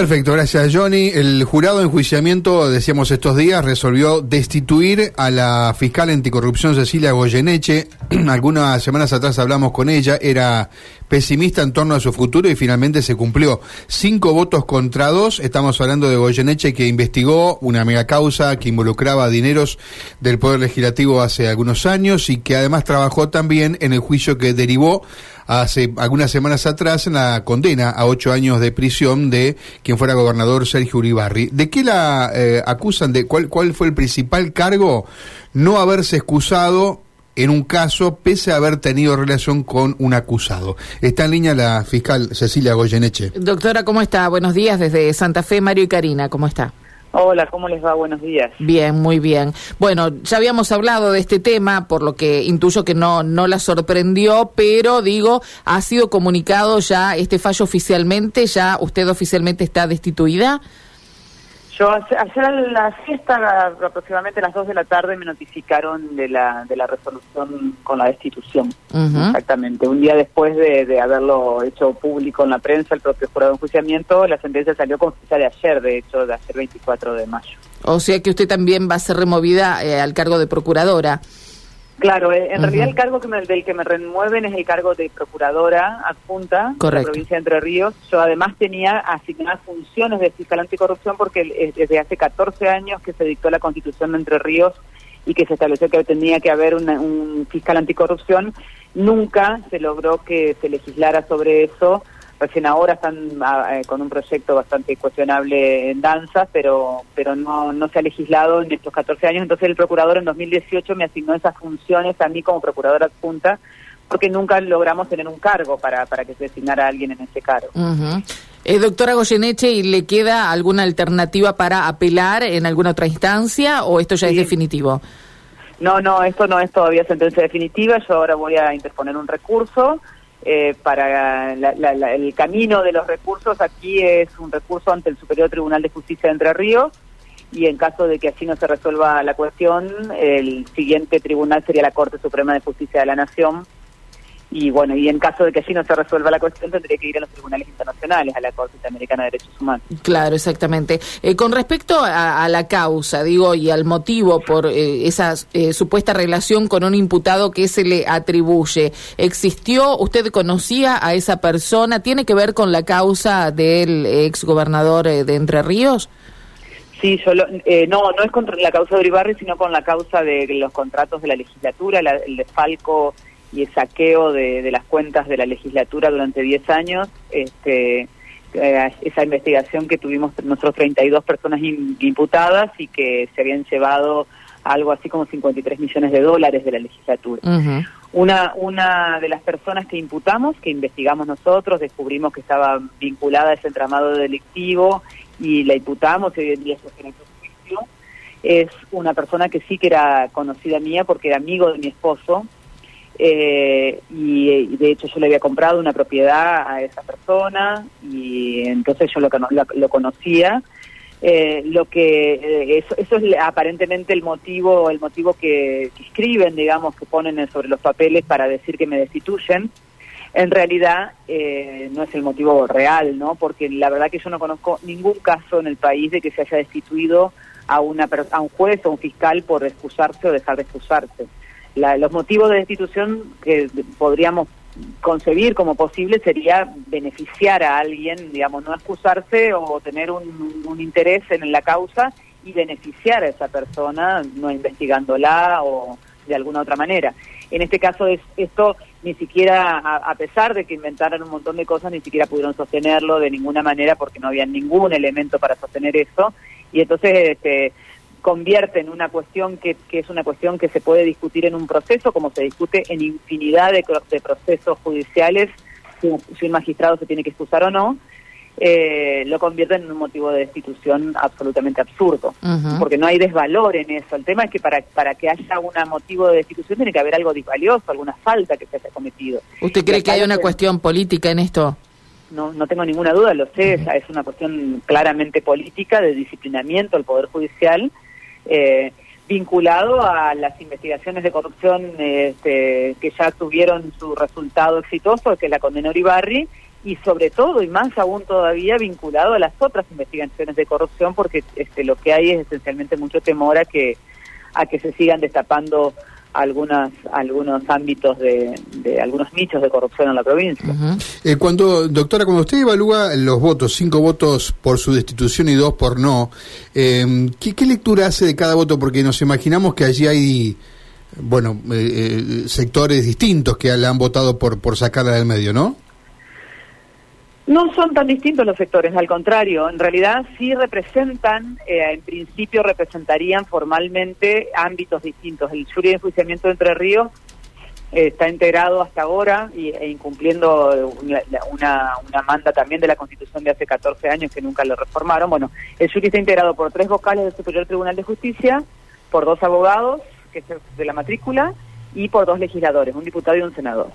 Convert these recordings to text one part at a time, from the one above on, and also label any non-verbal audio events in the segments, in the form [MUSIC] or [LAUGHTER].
Perfecto, gracias Johnny. El jurado de enjuiciamiento, decíamos estos días, resolvió destituir a la fiscal anticorrupción Cecilia Goyeneche. [CLEARS THROAT] Algunas semanas atrás hablamos con ella, era pesimista en torno a su futuro y finalmente se cumplió. Cinco votos contra dos, estamos hablando de Goyeneche que investigó una mega causa que involucraba dineros del Poder Legislativo hace algunos años y que además trabajó también en el juicio que derivó hace algunas semanas atrás en la condena a ocho años de prisión de quien fuera gobernador Sergio Uribarri. ¿De qué la eh, acusan? ¿De cuál, cuál fue el principal cargo? No haberse excusado en un caso pese a haber tenido relación con un acusado. Está en línea la fiscal Cecilia Goyeneche. Doctora, ¿cómo está? Buenos días desde Santa Fe, Mario y Karina, ¿cómo está? Hola, ¿cómo les va? Buenos días. Bien, muy bien. Bueno, ya habíamos hablado de este tema, por lo que intuyo que no, no la sorprendió, pero digo, ¿ha sido comunicado ya este fallo oficialmente? ¿Ya usted oficialmente está destituida? Yo ayer a la fiesta, aproximadamente a las 2 de la tarde, me notificaron de la, de la resolución con la destitución. Exactamente. Un día después de, haberlo hecho público en la prensa, el propio jurado de enjuiciamiento, la sentencia salió con fecha de ayer, de hecho, de ayer 24 de mayo. O sea que usted también va a ser removida eh, al cargo de procuradora. Claro, eh, en realidad el cargo que del que me remueven es el cargo de procuradora adjunta de la provincia de Entre Ríos. Yo además tenía asignadas funciones de fiscal anticorrupción porque desde hace 14 años que se dictó la constitución de Entre Ríos y que se estableció que tenía que haber un fiscal anticorrupción, nunca se logró que se legislara sobre eso recién ahora están ah, eh, con un proyecto bastante cuestionable en danza, pero pero no, no se ha legislado en estos 14 años. Entonces el procurador en 2018 me asignó esas funciones a mí como procuradora adjunta porque nunca logramos tener un cargo para, para que se designara a alguien en ese cargo. eh, doctora Goyeneche, ¿y le queda alguna alternativa para apelar en alguna otra instancia o esto ya es definitivo? No, no, esto no es todavía sentencia definitiva. Yo ahora voy a interponer un recurso. Eh, para el camino de los recursos aquí es un recurso ante el Superior Tribunal de Justicia de Entre Ríos y en caso de que así no se resuelva la cuestión, el siguiente tribunal sería la Corte Suprema de Justicia de la Nación, y bueno, y en caso de que allí no se resuelva la cuestión, tendría que ir a los tribunales internacionales, a la Corte Interamericana de Derechos Humanos. Claro, exactamente. Eh, con respecto a, la causa, digo, y al motivo por eh, esa eh, supuesta relación con un imputado que se le atribuye, ¿existió, usted conocía a esa persona? ¿Tiene que ver con la causa del ex gobernador de Entre Ríos? Sí, yo no, no es contra la causa de Uribarri, sino con la causa de los contratos de la legislatura, el desfalco y el saqueo de, las cuentas de la legislatura durante 10 años, este, eh, esa investigación que tuvimos nosotros 32 personas imputadas y que se habían llevado algo así como 53 millones de dólares de la legislatura. Una, una de las personas que imputamos, que investigamos nosotros, descubrimos que estaba vinculada a ese entramado delictivo y la imputamos y hoy en día se en juicio, es una persona que sí que era conocida mía porque era amigo de mi esposo, eh, y, de hecho yo le había comprado una propiedad a esa persona y entonces yo lo, lo, conocía. Eh, lo que eh, eso, eso, es aparentemente el motivo el motivo que, escriben digamos que ponen sobre los papeles para decir que me destituyen. En realidad no es el motivo real no porque la verdad que yo no conozco ningún caso en el país de que se haya destituido a una a un juez o un fiscal por excusarse o dejar de excusarse los motivos de destitución que podríamos concebir como posible sería beneficiar a alguien, digamos, no excusarse o tener un, interés en la causa y beneficiar a esa persona, no investigándola o de alguna otra manera. En este caso, es, esto ni siquiera, a, pesar de que inventaron un montón de cosas, ni siquiera pudieron sostenerlo de ninguna manera porque no había ningún elemento para sostener eso. Y entonces, este, convierte en una cuestión que, que, es una cuestión que se puede discutir en un proceso, como se discute en infinidad de, de procesos judiciales, si, un magistrado se tiene que excusar o no, eh, lo convierte en un motivo de destitución absolutamente absurdo, porque no hay desvalor en eso. El tema es que para, para que haya un motivo de destitución tiene que haber algo disvalioso, alguna falta que se haya cometido. ¿Usted cree que hay una cuestión política en esto? No, no tengo ninguna duda, lo sé, es una cuestión claramente política de disciplinamiento del Poder Judicial eh, vinculado a las investigaciones de corrupción este, que ya tuvieron su resultado exitoso, que la condena Uribarri, y sobre todo y más aún todavía vinculado a las otras investigaciones de corrupción porque este lo que hay es esencialmente mucho temor a que a que se sigan destapando algunas algunos ámbitos de, de algunos nichos de corrupción en la provincia. eh, cuando doctora cuando usted evalúa los votos cinco votos por su destitución y dos por no eh, ¿qué, ¿qué, lectura hace de cada voto porque nos imaginamos que allí hay bueno eh, sectores distintos que la han votado por por sacarla del medio no no son tan distintos los sectores, al contrario, en realidad sí representan, eh, en principio representarían formalmente ámbitos distintos. El jury de enjuiciamiento de Entre Ríos eh, está integrado hasta ahora y, e incumpliendo una, una, manda también de la Constitución de hace 14 años que nunca lo reformaron. Bueno, el jury está integrado por tres vocales del Superior Tribunal de Justicia, por dos abogados, que es de la matrícula, y por dos legisladores, un diputado y un senador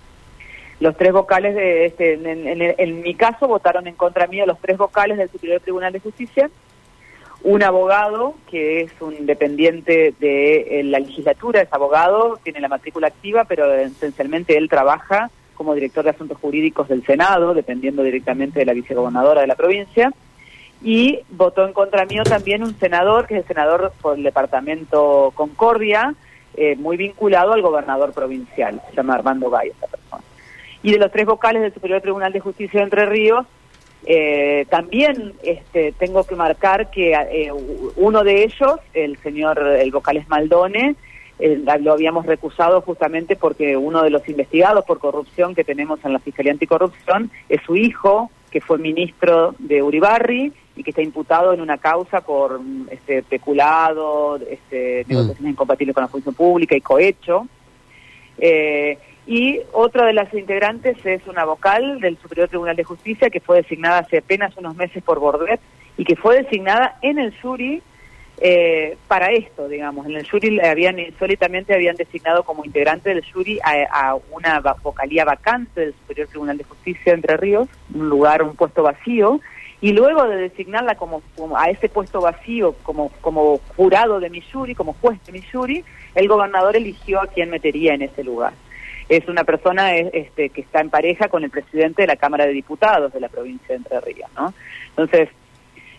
los tres vocales de este en, en, en, mi caso votaron en contra mío los tres vocales del Superior Tribunal de Justicia. Un abogado que es un dependiente de la legislatura es abogado tiene la matrícula activa pero esencialmente él trabaja como director de asuntos jurídicos del Senado dependiendo directamente de la vicegobernadora de la provincia. Y votó en contra mío también un senador que es el senador por el departamento Concordia eh, muy vinculado al gobernador provincial se llama Armando Gay esta persona y de los tres vocales del Superior Tribunal de Justicia de Entre Ríos, eh, también este, tengo que marcar que eh, uno de ellos, el señor, el vocal Esmaldone, eh, lo habíamos recusado justamente porque uno de los investigados por corrupción que tenemos en la Fiscalía Anticorrupción es su hijo, que fue ministro de Uribarri y que está imputado en una causa por este, peculado, este, negociaciones incompatibles con la función pública y cohecho. Eh, y otra de las integrantes es una vocal del Superior Tribunal de Justicia que fue designada hace apenas unos meses por Bordet y que fue designada en el jury eh, para esto, digamos. En el jury habían insólitamente habían designado como integrante del jury a, a, una vocalía vacante del Superior Tribunal de Justicia de Entre Ríos, un lugar, un puesto vacío, y luego de designarla como, a ese puesto vacío como, como jurado de mi jury, como juez de mi jury, el gobernador eligió a quien metería en ese lugar es una persona este, que está en pareja con el presidente de la Cámara de Diputados de la provincia de Entre Ríos, ¿no? Entonces,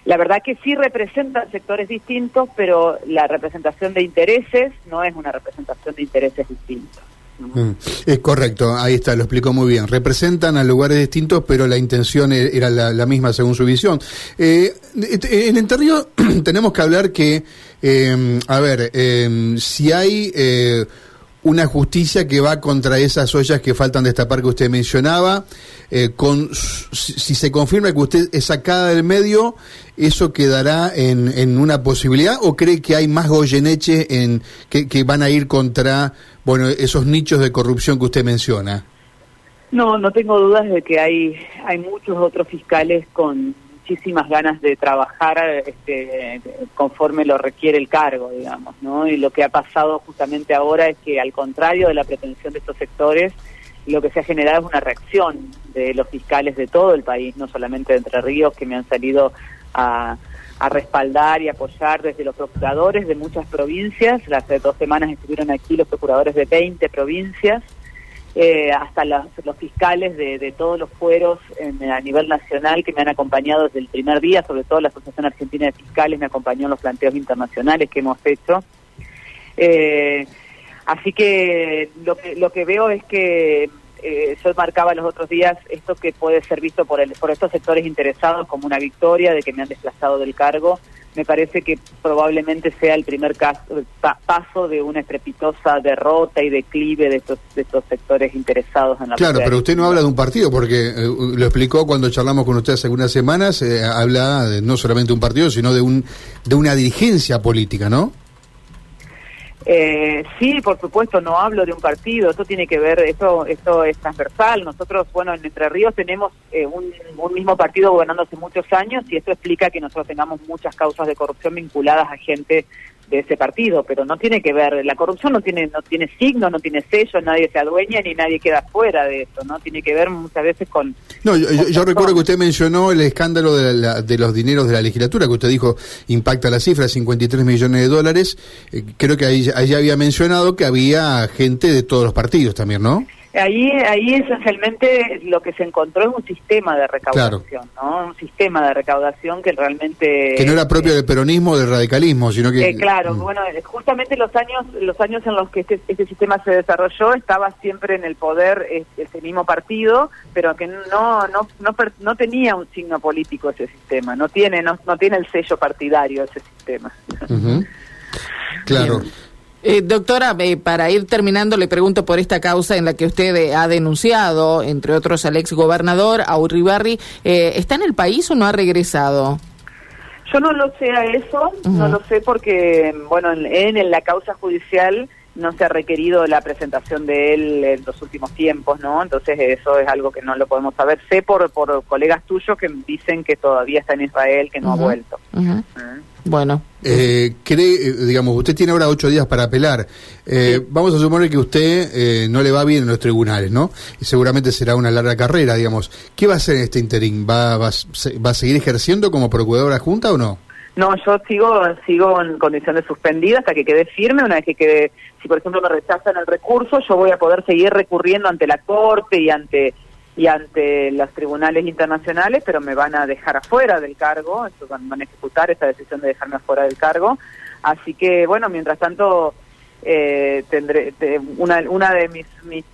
la verdad que sí representan sectores distintos, pero la representación de intereses no es una representación de intereses distintos. Mm, es correcto, ahí está, lo explicó muy bien. Representan a lugares distintos, pero la intención e-, era la, misma según su visión. Eh, en Entre Ríos [CLEARS THROAT] tenemos que hablar que, eh, a ver, eh, si hay eh, una justicia que va contra esas ollas que faltan destapar que usted mencionaba. Eh, con, si se confirma que usted es sacada del medio, ¿eso quedará en, en una posibilidad o cree que hay más Goyeneche en, que, que van a ir contra bueno esos nichos de corrupción que usted menciona? No, no tengo dudas de que hay, hay muchos otros fiscales con muchísimas ganas de trabajar este, conforme lo requiere el cargo, digamos, ¿no? Y lo que ha pasado justamente ahora es que, al contrario de la pretensión de estos sectores, lo que se ha generado es una reacción de los fiscales de todo el país, no solamente de Entre Ríos, que me han salido a, a respaldar y apoyar desde los procuradores de muchas provincias. Hace dos semanas estuvieron aquí los procuradores de 20 provincias eh, hasta los, fiscales de, de, todos los fueros en, a nivel nacional que me han acompañado desde el primer día, sobre todo la Asociación Argentina de Fiscales me acompañó en los planteos internacionales que hemos hecho. Eh, así que lo, que lo que veo es que eh, yo marcaba los otros días esto que puede ser visto por, el, por estos sectores interesados como una victoria de que me han desplazado del cargo me parece que probablemente sea el primer caso, pa, paso de una estrepitosa derrota y declive de estos, de estos sectores interesados en la Claro, pero usted no habla de un partido, porque eh, lo explicó cuando charlamos con usted hace algunas semanas, eh, habla de, no solamente de un partido, sino de, un, de una dirigencia política, ¿no? Eh, sí, por supuesto, no hablo de un partido, esto tiene que ver, esto, esto es transversal. Nosotros, bueno, en Entre Ríos tenemos eh, un, un, mismo partido gobernando hace muchos años y esto explica que nosotros tengamos muchas causas de corrupción vinculadas a gente de ese partido, pero no tiene que ver, la corrupción no tiene no tiene signo, no tiene sello, nadie se adueña ni nadie queda fuera de eso, ¿no? Tiene que ver muchas veces con... No, yo, yo, yo recuerdo que usted mencionó el escándalo de, la, de, los dineros de la legislatura, que usted dijo impacta la cifra, 53 millones de dólares, eh, creo que ahí, ahí había mencionado que había gente de todos los partidos también, ¿no? Ahí, ahí esencialmente lo que se encontró es un sistema de recaudación, ¿no? Un sistema de recaudación que realmente... Que no era propio del peronismo o del radicalismo, sino que... Eh, claro, mm. bueno, justamente los años los años en los que este, este, sistema se desarrolló estaba siempre en el poder este mismo partido, pero que no, no, no, no tenía un signo político ese sistema, no tiene, no, no tiene el sello partidario ese sistema. Claro. Eh, doctora, eh, para ir terminando, le pregunto por esta causa en la que usted eh, ha denunciado, entre otros, al ex gobernador, a Uribarri. ¿Está en el país o no ha regresado? Yo no lo sé a eso, no lo sé porque, bueno, en, en, la causa judicial no se ha requerido la presentación de él en los últimos tiempos, ¿no? Entonces eso es algo que no lo podemos saber. Sé por, por colegas tuyos que dicen que todavía está en Israel, que no ha vuelto. Bueno. Eh, cree, eh, digamos, usted tiene ahora ocho días para apelar. Eh, vamos a suponer que usted eh, no le va bien en los tribunales, ¿no? Y seguramente será una larga carrera, digamos. ¿Qué va a hacer en este interín? ¿Va, va, va a seguir ejerciendo como procuradora junta o no? No, yo sigo sigo en condiciones suspendidas hasta que quede firme. Una vez que quede, si por ejemplo me rechazan el recurso, yo voy a poder seguir recurriendo ante la Corte y ante y ante los tribunales internacionales, pero me van a dejar afuera del cargo, van, a ejecutar esa decisión de dejarme afuera del cargo. Así que, bueno, mientras tanto, eh, tendré una, una de mis,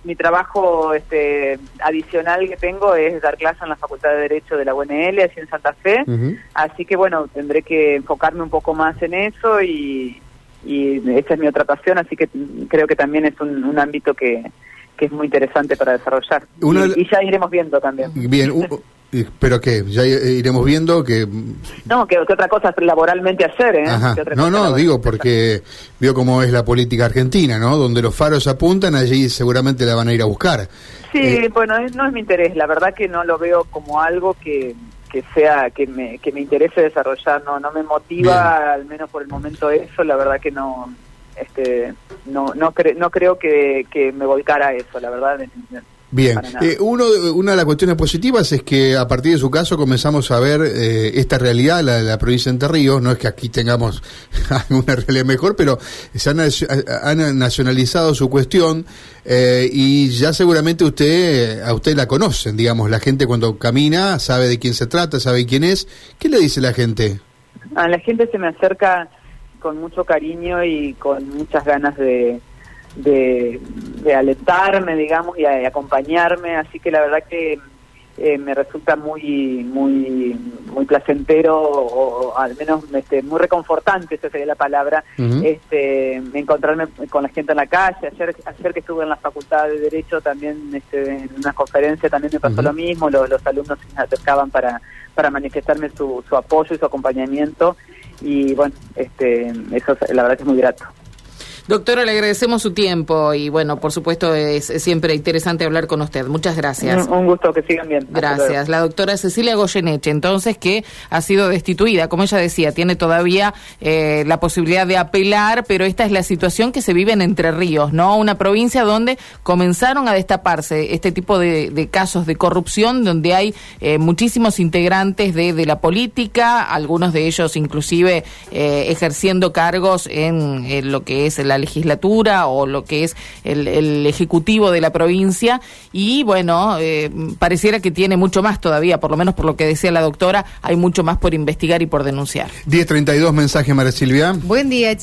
mi trabajo este, adicional que tengo es dar clase en la Facultad de Derecho de la UNL, así en Santa Fe. Así que, bueno, tendré que enfocarme un poco más en eso y, y esa es mi otra pasión, así que creo que también es un ámbito que que es muy interesante para desarrollar. y, ya iremos viendo también. Bien, pero que ya iremos viendo que... No, que, otra cosa laboralmente hacer, ¿eh? No, no, digo porque veo cómo es la política argentina, ¿no? Donde los faros apuntan, allí seguramente la van a ir a buscar. Sí, eh, bueno, no es mi interés, la verdad que no lo veo como algo que que sea que me que me interese desarrollar no no me motiva al menos por el momento eso la verdad que no este no no, no creo que, que me volcara a eso, la verdad. Bien, eh, uno, una de las cuestiones positivas es que a partir de su caso comenzamos a ver eh, esta realidad, la de la provincia de Entre Ríos, no es que aquí tengamos [LAUGHS] una realidad mejor, pero se han, han nacionalizado su cuestión eh, y ya seguramente usted, a usted la conocen, digamos, la gente cuando camina sabe de quién se trata, sabe quién es. ¿Qué le dice la gente? A la gente se me acerca con mucho cariño y con muchas ganas de, de, alentarme, digamos, y, acompañarme, así que la verdad que eh, me resulta muy muy muy placentero o, al menos este, muy reconfortante esa sería la palabra este encontrarme con la gente en la calle. Ayer ayer que estuve en la facultad de derecho también este, en una conferencia también me pasó lo mismo. Los, los alumnos se acercaban para para manifestarme su, su apoyo y su acompañamiento y bueno, este, eso la verdad que es muy grato. Doctora, le agradecemos su tiempo y bueno, por supuesto es, siempre interesante hablar con usted. Muchas gracias. Un, gusto, que sigan bien. Gracias. La doctora Cecilia Goyeneche, entonces, que ha sido destituida, como ella decía, tiene todavía eh, la posibilidad de apelar, pero esta es la situación que se vive en Entre Ríos, ¿no? Una provincia donde comenzaron a destaparse este tipo de, casos de corrupción, donde hay eh, muchísimos integrantes de, de, la política, algunos de ellos inclusive eh, ejerciendo cargos en, en lo que es la la legislatura o lo que es el, ejecutivo de la provincia y bueno, eh, pareciera que tiene mucho más todavía, por lo menos por lo que decía la doctora, hay mucho más por investigar y por denunciar. 1032 mensaje María Silvia. Buen día.